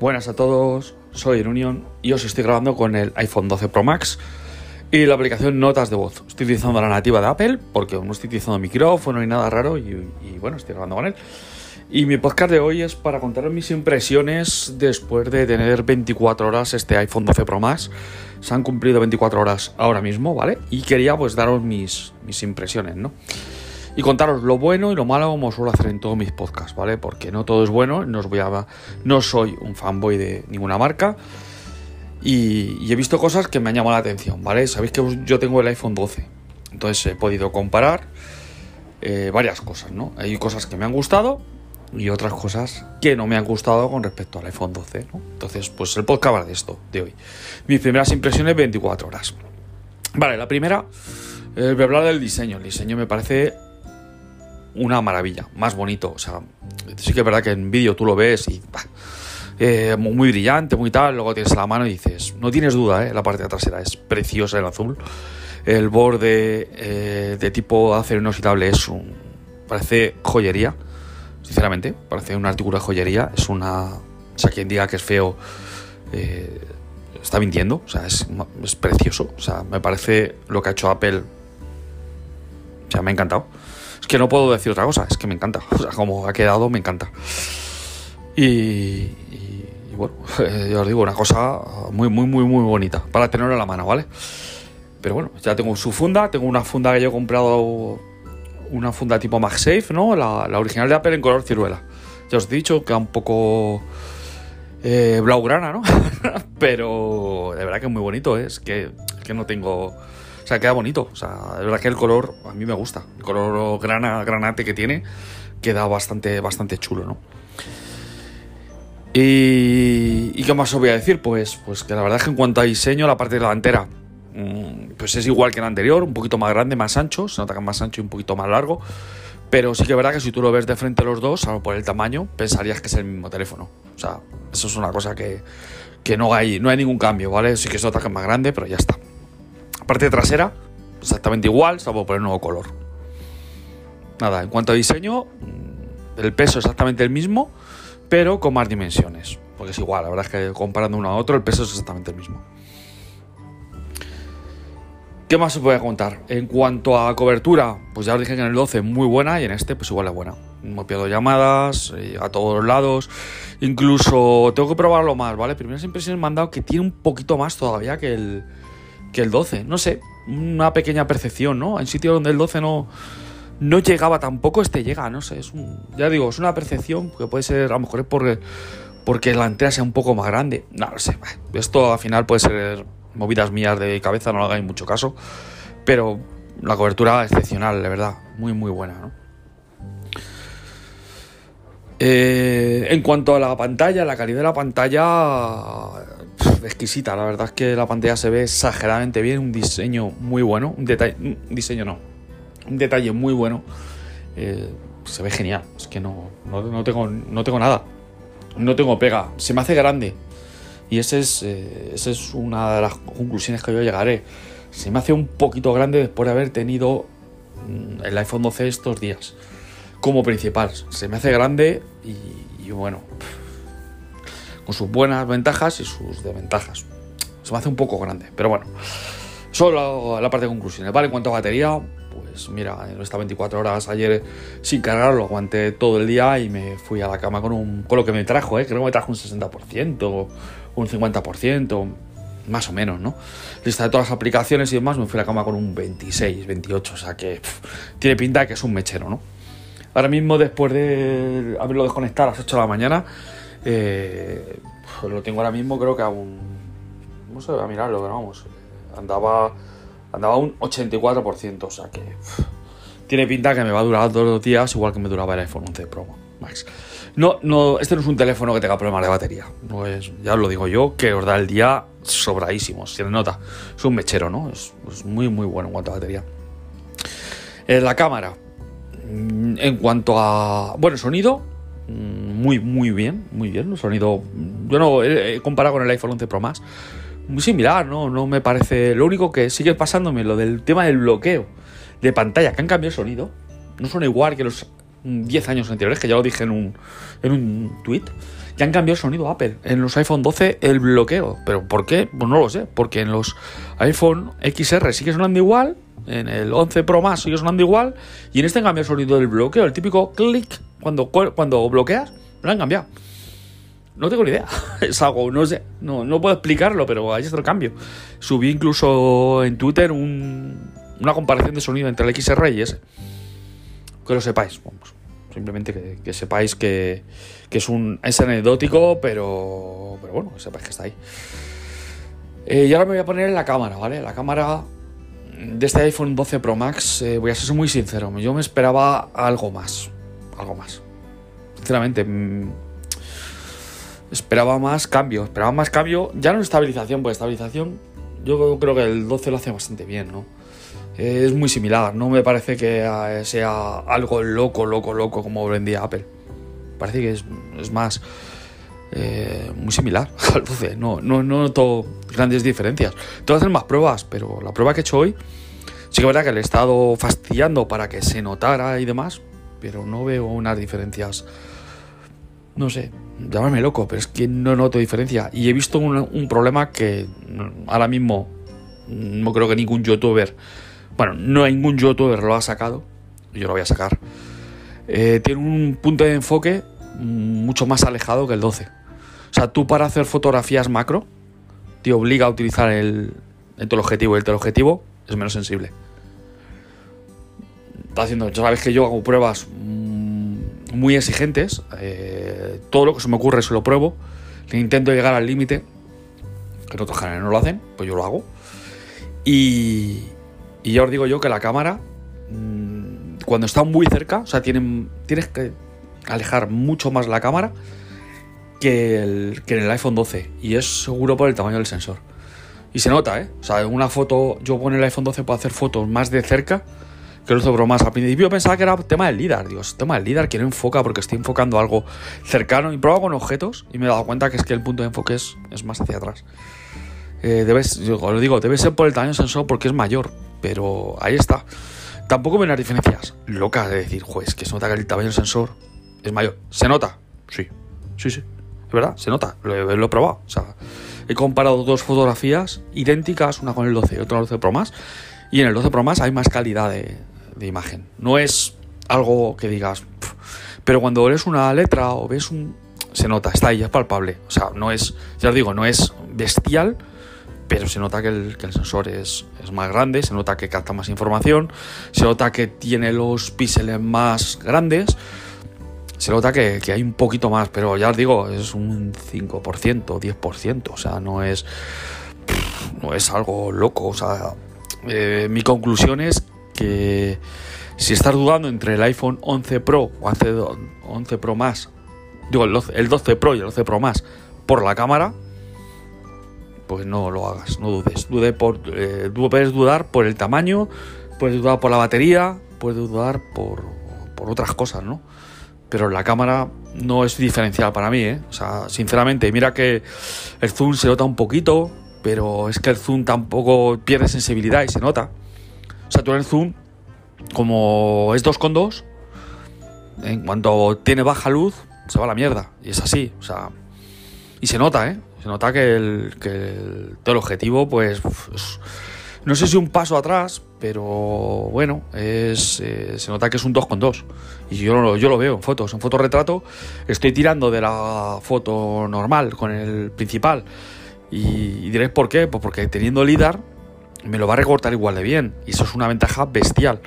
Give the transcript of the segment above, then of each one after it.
Buenas a todos, soy Union y os estoy grabando con el iPhone 12 Pro Max y la aplicación Notas de Voz. Estoy utilizando la nativa de Apple porque no estoy utilizando micrófono ni nada raro y, y bueno, estoy grabando con él. Y mi podcast de hoy es para contaros mis impresiones después de tener 24 horas este iPhone 12 Pro Max. Se han cumplido 24 horas ahora mismo, ¿vale? Y quería pues daros mis, mis impresiones, ¿no? Y contaros lo bueno y lo malo como suelo hacer en todos mis podcasts, ¿vale? Porque no todo es bueno, no, soy un fanboy de ninguna marca y, he visto cosas que me han llamado la atención, ¿vale? Sabéis que yo tengo el iPhone 12, entonces he podido comparar eh, varias cosas, ¿no? Hay cosas que me han gustado y otras cosas que no me han gustado con respecto al iPhone 12, ¿no? Entonces, pues el podcast va de esto, de hoy. Mis primeras impresiones 24 horas. Vale, la primera, eh, voy a hablar del diseño. El diseño me parece una maravilla, más bonito. O sea, sí que es verdad que en vídeo tú lo ves y eh, muy brillante, muy tal. Luego tienes la mano y dices, no tienes duda, ¿eh? la parte de trasera es preciosa el azul. El borde eh, de tipo acero inoxidable es un. parece joyería, sinceramente. Parece un artículo de joyería. Es una. O sea, quien diga que es feo. Eh, está mintiendo, o sea, es, es precioso. O sea, me parece lo que ha hecho Apple. O sea, me ha encantado que no puedo decir otra cosa, es que me encanta. O sea, como ha quedado, me encanta. Y, bueno, ya os digo, una cosa muy, muy, muy, muy bonita para tenerlo en la mano, ¿vale? Pero bueno, ya tengo su funda, tengo una funda que yo he comprado, una funda tipo MagSafe, ¿no? La, original de Apple en color ciruela. Ya os he dicho que un poco eh, blaugrana, ¿no? Pero de verdad que es muy bonito, ¿eh? es que, que no tengo o sea, queda bonito. O sea, es verdad que el color a mí me gusta. El color grana, granate que tiene queda bastante, bastante chulo, ¿no? Y, qué más os voy a decir? Pues, pues que la verdad es que en cuanto a diseño, la parte delantera mm, pues es igual que el anterior, un poquito más grande, más ancho, se nota que es más ancho y un poquito más largo. Pero sí que es verdad que si tú lo ves de frente los dos, salvo por el tamaño, pensarías que es el mismo teléfono. O sea, eso es una cosa que, que no, hay, no hay ningún cambio, ¿vale? Sí que se nota que es más grande, pero ya está. Parte trasera, exactamente igual, salvo por el nuevo color. Nada, en cuanto a diseño, mm, el peso exactamente el mismo, pero con más dimensiones. Porque es igual, la verdad es que comparando uno a otro, el peso es exactamente el mismo. ¿Qué más os voy a contar? En cuanto a cobertura, pues ya os dije que en el 12 muy buena y en este pues igual es buena. No pierdo llamadas eh, a todos los lados. Incluso tengo que probarlo más, ¿vale? Primeras impresiones me han dado que tiene un poquito más todavía que el, que el 12. No sé, una pequeña percepción, ¿no? En sitios donde el 12 no, no llegaba tampoco, este llega, no sé. Es ya digo, es una percepción que puede ser, a lo mejor es porque, porque la entrada sea un poco más grande. No lo sé. Esto al final puede ser movidas mías de cabeza, no lo hagáis mucho caso. Pero la cobertura excepcional, de verdad. Muy, muy buena, ¿no? Eh, en cuanto a la pantalla, la calidad de la pantalla exquisita. La verdad es que la pantalla se ve exageradamente bien, un diseño muy bueno, un detalle, un diseño no, un detalle muy bueno. Eh, se ve genial. Es que no, no, tengo, no tengo nada. No tengo pega. Se me hace grande. Y esa es, eh, es una de las conclusiones que yo llegaré. Se me hace un poquito grande después de haber tenido mm, el iPhone 12 estos días. Como principal. Se me hace grande y bueno con sus buenas ventajas y sus desventajas. Se me hace un poco grande, pero bueno. Solo la parte de conclusiones. Vale, en cuanto a batería, pues mira, en estas 24 horas ayer sin cargarlo aguanté todo el día y me fui a la cama con, un, con lo que me trajo, ¿eh? creo que me trajo un 60%, un 50%, más o menos, ¿no? Lista de todas las aplicaciones y demás, me fui a la cama con un 26, 28, o sea que tiene pinta de que es un mechero, ¿no? Ahora mismo, después de haberlo desconectado a las 8 de la mañana, eh, pues lo tengo ahora mismo, creo que a un. Vamos a mirarlo, pero vamos. Andaba, andaba un 84%, o sea que. tiene pinta que me va a durar los días, igual que me duraba el iPhone 11 Pro Max. No, no, este no es un teléfono que tenga problemas de batería. No es, ya os lo digo yo, que os da el día sobradísimo, se nota. Es un mechero, ¿no? Es, muy, muy bueno en cuanto a batería. En la cámara, mm, en cuanto a. Bueno, sonido, Mm, muy, muy bien, muy bien. El sonido, yo no he comparado con el iPhone 11 Pro Max, muy similar, ¿no? No me parece. Lo único que sigue pasándome, lo del tema del bloqueo de pantalla, que han cambiado el sonido, no son igual que los 10 años anteriores, que ya lo dije en un, en un tweet, ya han cambiado el sonido Apple. En los iPhone 12 el bloqueo. ¿Pero por qué? Pues no lo sé. Porque en los iPhone XR sigue sonando igual, en el 11 Pro más sigue sonando igual, y en este cambia el sonido del bloqueo, el típico clic cuando, cuando bloqueas, lo han cambiado. No tengo ni idea. Es algo, no sé, no, no puedo explicarlo, pero ahí está el cambio. Subí incluso en Twitter una comparación de sonido entre el XR y ese. Que lo sepáis. Simplemente que, sepáis que, es un es anecdótico, pero, pero bueno, que sepáis que está ahí. Eh, y ahora me voy a poner en la cámara, ¿vale? La cámara de este iPhone 12 Pro Max, eh, voy a ser muy sincero, yo me esperaba algo más. Algo más. Sinceramente, mm, esperaba más cambio. Esperaba más cambio, ya no estabilización, pues estabilización yo creo que el 12 lo hace bastante bien, ¿no? es muy similar, no me parece que sea algo loco, loco, loco como vendía Apple. Parece que es, más eh, muy similar al 12, no, no, no noto grandes diferencias. Tengo que hacer más pruebas, pero la prueba que he hecho hoy, sí que es verdad que le he estado fastidiando para que se notara y demás, pero no veo unas diferencias, no sé, llamarme loco, pero es que no noto diferencia. Y he visto un, un problema que ahora mismo no creo que ningún youtuber bueno, no ningún youtuber lo ha sacado. Yo lo voy a sacar. Eh, tiene un punto de enfoque mucho más alejado que el 12. O sea, tú para hacer fotografías macro, te obliga a utilizar el, el teleobjetivo y el teleobjetivo es menos sensible. Está haciendo, ya sabes que yo hago pruebas muy exigentes. Eh, todo lo que se me ocurre se lo pruebo. Intento llegar al límite. Que en otros canales no lo hacen, pues yo lo hago. Y, y ya os digo yo que la cámara, mm, cuando está muy cerca, o sea, tienen, tienes que alejar mucho más la cámara que, el, que en el iPhone 12. Y es seguro por el tamaño del sensor. Y se nota, ¿eh? O sea, en una foto, yo con el iPhone 12 puedo hacer fotos más de cerca que el otro más. Al principio pensaba que era tema del LIDAR. Dios, tema del LIDAR que no enfoca porque estoy enfocando algo cercano. Y pruebo con objetos y me he dado cuenta que es que el punto de enfoque es, es más hacia atrás. Eh, debes, yo lo digo, debe ser por el tamaño del sensor porque es mayor. Pero ahí está. Tampoco ven las diferencias locas de decir, juez, que se nota que el tamaño del sensor es mayor. ¿Se nota? Sí, sí, sí. Es verdad, se nota. Lo, he probado. O sea, he comparado dos fotografías idénticas, una con el 12 y otra con el 12 Pro Más. Y en el 12 Pro Más hay más calidad de, imagen. No es algo que digas. pero cuando ves una letra o ves un. Se nota, está ahí, es palpable. O sea, no es. Ya os digo, no es bestial pero se nota que el, sensor es, más grande, se nota que capta más información, se nota que tiene los píxeles más grandes, se nota que, hay un poquito más, pero ya os digo, es un 5%, 10%, o sea, no es, no es algo loco, o sea, eh, mi conclusión es que si estás dudando entre el iPhone 11 Pro o 11, Pro más, digo, el 12 Pro y el 12 Pro más por la cámara, pues no lo hagas, no dudes. Dude por, eh, puedes dudar por el tamaño, puedes dudar por la batería, puedes dudar por, por otras cosas, ¿no? Pero la cámara no es diferencial para mí, ¿eh? O sea, sinceramente, mira que el zoom se nota un poquito, pero es que el zoom tampoco pierde sensibilidad y se nota. El zoom, como es 2,2, en cuanto tiene baja luz, se va a la mierda. Y es así, o sea, y se nota, ¿eh? Se nota que el, que todo el objetivo, pues, no sé si un paso atrás, pero bueno, es, eh, se nota que es un 2,2. Y yo, yo lo veo en fotos. En fotorretrato estoy tirando de la foto normal con el principal. Y, diréis por qué, pues porque teniendo LIDAR me lo va a recortar igual de bien. Y eso es una ventaja bestial.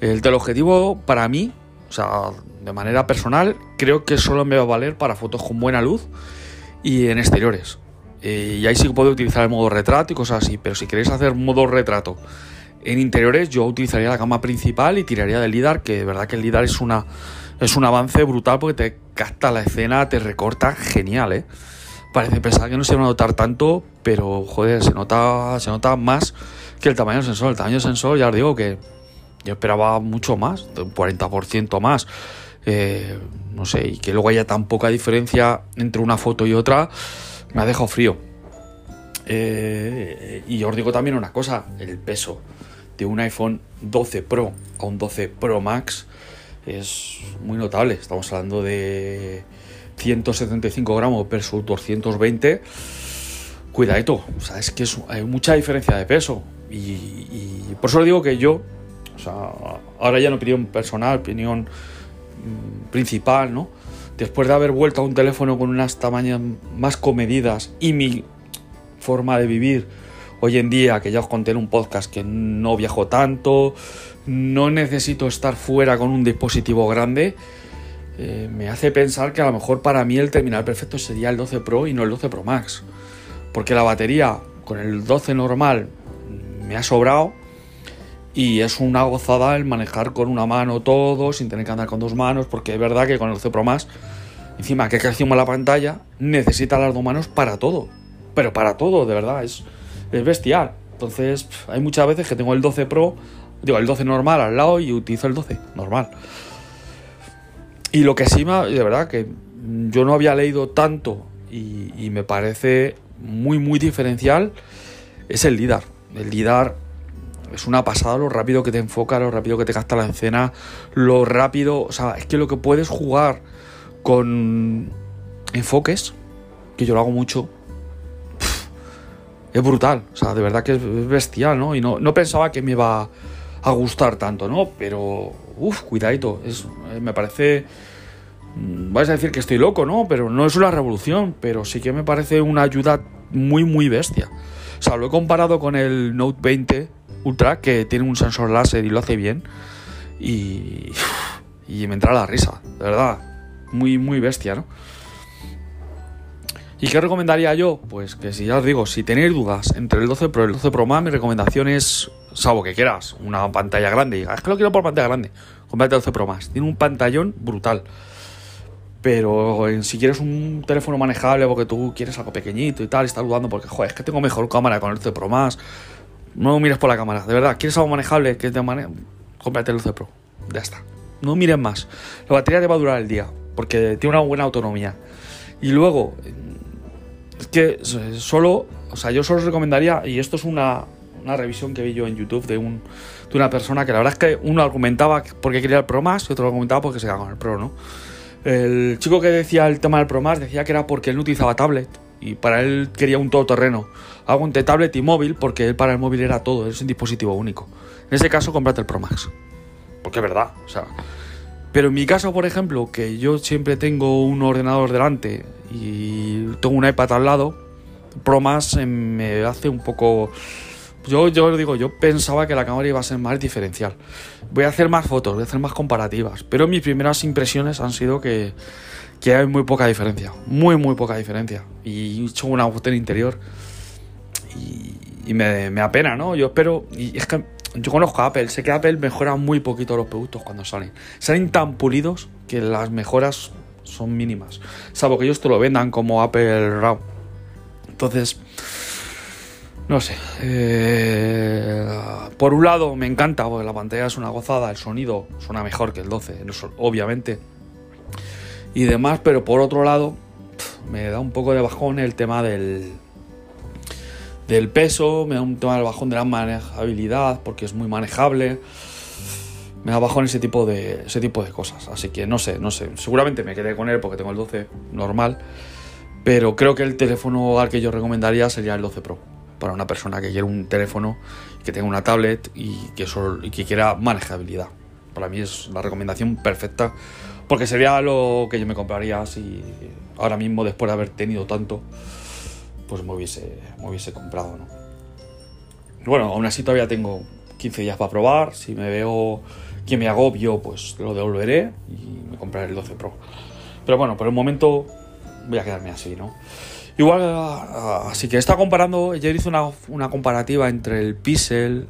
El teleobjetivo para mí, o sea, de manera personal, creo que solo me va a valer para fotos con buena luz y en exteriores. Eh, y ahí sí que puedo utilizar el modo retrato y cosas así, pero si queréis hacer modo retrato en interiores, yo utilizaría la gama principal y tiraría del LIDAR, que de verdad que el LIDAR es, una, es un avance brutal porque te capta la escena, te recorta genial, ¿eh? Parece pensar que no se va a notar tanto, pero joder, se nota, se nota más que el tamaño del sensor. El tamaño del sensor, ya os digo que yo esperaba mucho más, un 40% más. Eh, no sé, y que luego haya tan poca diferencia entre una foto y otra, me ha dejado frío. Eh, y os digo también una cosa, el peso de un iPhone 12 Pro a un 12 Pro Max es muy notable. Estamos hablando de 175 gramos versus 220. Cuidadito, o sea, es que hay mucha diferencia de peso. Y, por eso digo que yo, o sea, ahora ya no opinión personal, opinión mm, principal, ¿no? Después de haber vuelto a un teléfono con unas tamaños más comedidas y mi forma de vivir hoy en día, que ya os conté en un podcast que no viajo tanto, no necesito estar fuera con un dispositivo grande, eh, me hace pensar que a lo mejor para mí el terminal perfecto sería el 12 Pro y no el 12 Pro Max. Porque la batería con el 12 normal me ha sobrado y es una gozada el manejar con una mano todo, sin tener que andar con dos manos, porque es verdad que con el 12 Pro Max, encima que crecimos la pantalla, necesita las dos manos para todo. Pero para todo, de verdad, es bestial. Entonces, hay muchas veces que tengo el 12 Pro Digo, el 12 normal al lado y utilizo el 12 normal. Y lo que sí, de verdad, que yo no había leído tanto y, me parece muy, muy diferencial, es el LIDAR. El LIDAR es una pasada lo rápido que te enfoca, lo rápido que te gasta la escena, lo rápido, o sea, es que lo que puedes jugar con enfoques, que yo lo hago mucho, es brutal, o sea, de verdad que es bestial, ¿no? Y no, no pensaba que me iba a gustar tanto, ¿no? Pero, uff, cuidadito, es, eh, me parece... Mm, vais a decir que estoy loco, ¿no? Pero no es una revolución, pero sí que me parece una ayuda muy, muy bestia. O sea, lo he comparado con el Note 20 Ultra, que tiene un sensor láser y lo hace bien. Y, y me entra la risa, de verdad. Muy, muy bestia, ¿no? ¿Y qué recomendaría yo? Pues que si ya os digo, si tenéis dudas entre el 12 Pro y el 12 Pro Max, mi recomendación es, salvo que quieras, una pantalla grande. Y es que lo quiero por pantalla grande. Comprate el 12 Pro Max. Tiene un pantallón brutal. Pero si quieres un teléfono manejable porque tú quieres algo pequeñito y tal, y estás dudando porque, joder, es que tengo mejor cámara con el 12 Pro Max. No mires por la cámara, de verdad. ¿Quieres algo manejable que te mane... Cómprate el 12 Pro. Ya está. No mires más. La batería te va a durar el día porque tiene una buena autonomía. Y luego, es que solo, o sea, yo solo os recomendaría, y esto es una, revisión que vi yo en YouTube de, un, de una persona que la verdad es que uno argumentaba porque quería el Pro Max y otro argumentaba porque se quedaba con el Pro, ¿no? El chico que decía el tema del Pro Max decía que era porque él no utilizaba tablet y para él quería un todoterreno. Algo entre tablet y móvil porque él para el móvil era todo, es un dispositivo único. En ese caso, comprate el Pro Max. Porque es verdad, o sea. Pero en mi caso, por ejemplo, que yo siempre tengo un ordenador delante y tengo un iPad al lado, Pro Max me hace un poco... Yo, yo digo, yo pensaba que la cámara iba a ser más diferencial. Voy a hacer más fotos, voy a hacer más comparativas, pero mis primeras impresiones han sido que, que hay muy poca diferencia, muy, muy poca diferencia. Y he hecho una foto en interior y, me, me apena, ¿no? Yo espero, y es que yo conozco a Apple, sé que Apple mejora muy poquito los productos cuando salen. Salen tan pulidos que las mejoras son mínimas. Salvo que ellos te lo vendan como Apple RAW. Entonces, no sé. Eh, por un lado me encanta, porque la pantalla es una gozada, el sonido suena mejor que el 12, obviamente. Y demás, pero por otro lado, me da un poco de bajón el tema del, del peso, me da un tema del bajón de la manejabilidad, porque es muy manejable me da bajón ese tipo de ese tipo de cosas. Así que no sé, no sé. Seguramente me quedé con él porque tengo el 12 normal. Pero creo que el teléfono al que yo recomendaría sería el 12 Pro. Para una persona que quiera un teléfono, que tenga una tablet y que, que quiera manejabilidad. Para mí es la recomendación perfecta. Porque sería lo que yo me compraría si ahora mismo, después de haber tenido tanto, pues me hubiese, me hubiese comprado, ¿no? Bueno, aún así todavía tengo 15 días para probar. Si me veo que me agobio, pues lo devolveré y me compraré el 12 Pro. Pero bueno, por el momento voy a quedarme así, ¿no? Igual, ah, así que está comparando, ayer hice una, una comparativa entre el Pixel,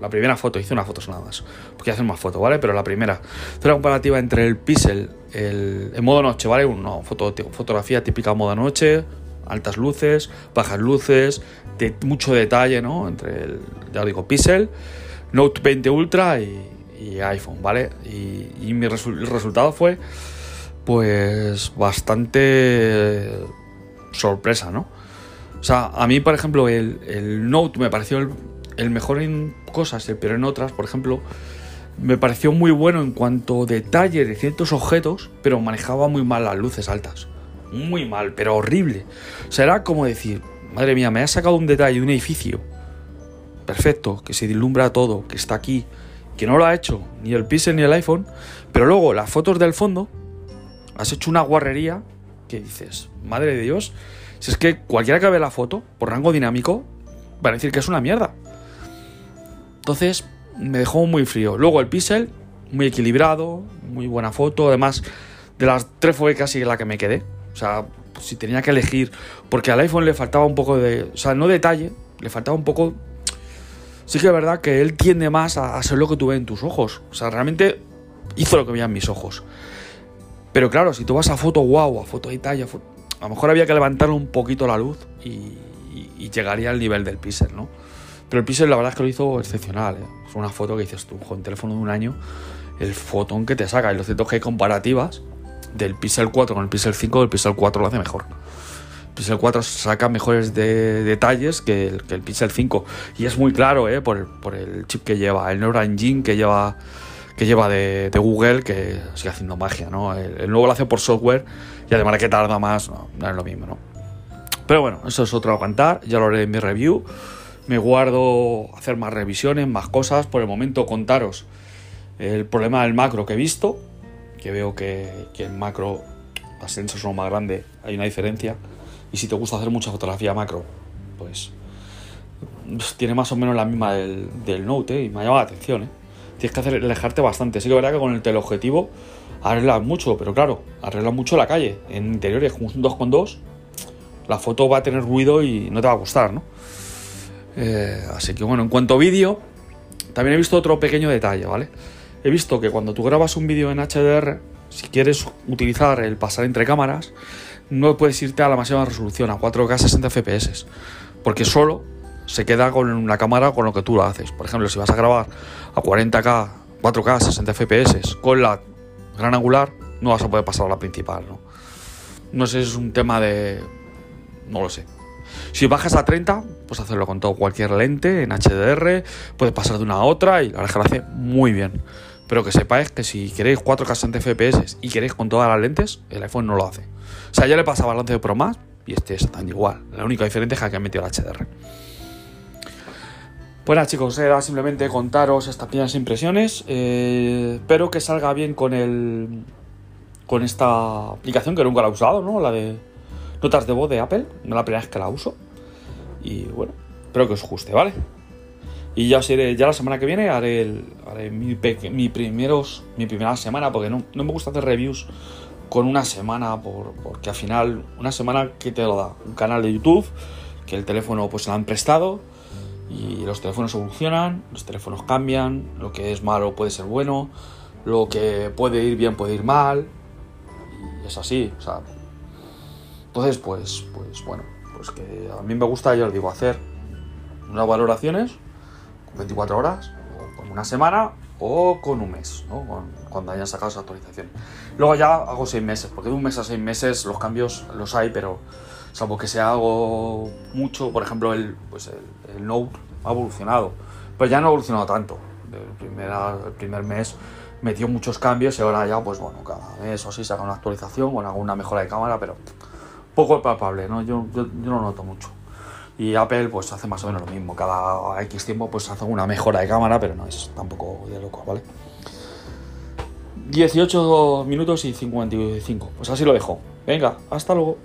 la primera foto, hice unas fotos nada más, porque hacer más fotos, ¿vale? Pero la primera, hice una comparativa entre el Pixel, el, modo noche, ¿vale? Una foto, fotografía típica modo noche, altas luces, bajas luces, mucho detalle, ¿no? Entre el, ya digo, Pixel, Note 20 Ultra y, y iPhone, ¿vale? Y, mi el resultado fue pues bastante sorpresa, ¿no? O sea, a mí, por ejemplo, el, Note me pareció el, mejor en cosas, el peor en otras. Por ejemplo, me pareció muy bueno en cuanto a detalle de ciertos objetos, pero manejaba muy mal las luces altas. Muy mal, pero horrible. Será como decir, madre mía, me ha sacado un detalle de un edificio. Perfecto, que se dilumbra todo, que está aquí, que no lo ha hecho ni el Pixel ni el iPhone, pero luego las fotos del fondo, has hecho una guarrería que dices, madre de Dios, si es que cualquiera que vea la foto, por rango dinámico, va a decir que es una mierda. Entonces, me dejó muy frío. Luego el Pixel, muy equilibrado, muy buena foto. Además, de las tres fue casi la que me quedé. O sea, si tenía que elegir, porque al iPhone le faltaba un poco de, o sea, no detalle, le faltaba un poco... Sí que es verdad que él tiende más a, ser lo que tú ves en tus ojos. O sea, realmente hizo lo que veían mis ojos. Pero claro, si tú vas a foto wow, a foto detalle, a, lo mejor había que levantarle un poquito la luz y, llegaría al nivel del Pixel, ¿no? Pero el Pixel la verdad es que lo hizo excepcional. ¿eh? Es una foto que dices tú, con teléfono de un año, el fotón que te saca. Y lo cierto es que hay comparativas del Pixel 4 con el Pixel 5, el Pixel 4 lo hace mejor. El Pixel 4 saca mejores detalles que el, que el, Pixel 5. Y es muy claro, ¿eh? por, el, chip que lleva, el Neural Engine que lleva, que lleva de, Google, que sigue haciendo magia. ¿no? El, nuevo lo hace por software y además de que tarda más, no, es lo mismo. ¿no? Pero bueno, eso es otro a cantar, ya lo haré en mi review. Me guardo hacer más revisiones, más cosas. Por el momento contaros el problema del macro que he visto, que veo que, que el macro, las sensores son más grandes, hay una diferencia. Y si te gusta hacer mucha fotografía macro, pues tiene más o menos la misma del, del Note, ¿eh? y me ha llamado la atención. ¿eh? Tienes que hacer, alejarte bastante. Sí que verdad que con el teleobjetivo arreglas mucho, pero claro, arreglas mucho la calle. En interiores, como un 2.2, la foto va a tener ruido y no te va a gustar, ¿no? Eh, así que bueno, en cuanto a vídeo, también he visto otro pequeño detalle, ¿vale? He visto que cuando tú grabas un vídeo en HDR, si quieres utilizar el pasar entre cámaras, no puedes irte a la máxima resolución, a 4K 60 FPS, porque solo se queda con la cámara con lo que tú lo haces. Por ejemplo, si vas a grabar a 40K, 4K 60 FPS con la gran angular, no vas a poder pasar a la principal, ¿no? No sé, es un tema de... no lo sé. Si bajas a 30, puedes hacerlo con todo cualquier lente en HDR, puedes pasar de una a otra y la verdad que lo hace muy bien. Pero que sepáis que si queréis 4K 60 FPS y queréis con todas las lentes, el iPhone no lo hace. O sea, ya le pasaba al 11 Pro más y este es tan igual. La única diferencia es que han metido el HDR. Pues chicos, era simplemente contaros estas pequeñas impresiones. Eh, espero que salga bien con el. con esta aplicación que nunca la he usado, ¿no? La de notas de voz de Apple. No la primera vez que la uso. Y bueno, espero que os guste, ¿vale? Y ya os iré, ya la semana que viene haré, el, haré mi, primeros, mi primera semana, porque no, me gusta hacer reviews con una semana, por, porque al final, una semana que te lo da un canal de YouTube, que el teléfono pues se lo han prestado, y los teléfonos evolucionan, los teléfonos cambian, lo que es malo puede ser bueno, lo que puede ir bien puede ir mal, y es así, o sea, entonces, pues, pues bueno, pues que a mí me gusta, ya os digo, hacer unas valoraciones con 24 horas, o con una semana, o con un mes, ¿no? cuando hayan sacado esa actualización. Luego ya hago seis meses, porque de un mes a seis meses los cambios los hay, pero salvo que sea algo mucho, por ejemplo, el, pues el, Note ha evolucionado, pero ya no ha evolucionado tanto. El primer, el primer mes metió muchos cambios y ahora ya, pues bueno, cada mes o así saca una actualización con alguna mejora de cámara, pero poco palpable, ¿no? Yo, yo, yo no noto mucho. Y Apple pues hace más o menos lo mismo, cada X tiempo pues hace una mejora de cámara, pero no es tampoco de loco, ¿vale? 18 minutos y 55, pues así lo dejo. Venga, hasta luego.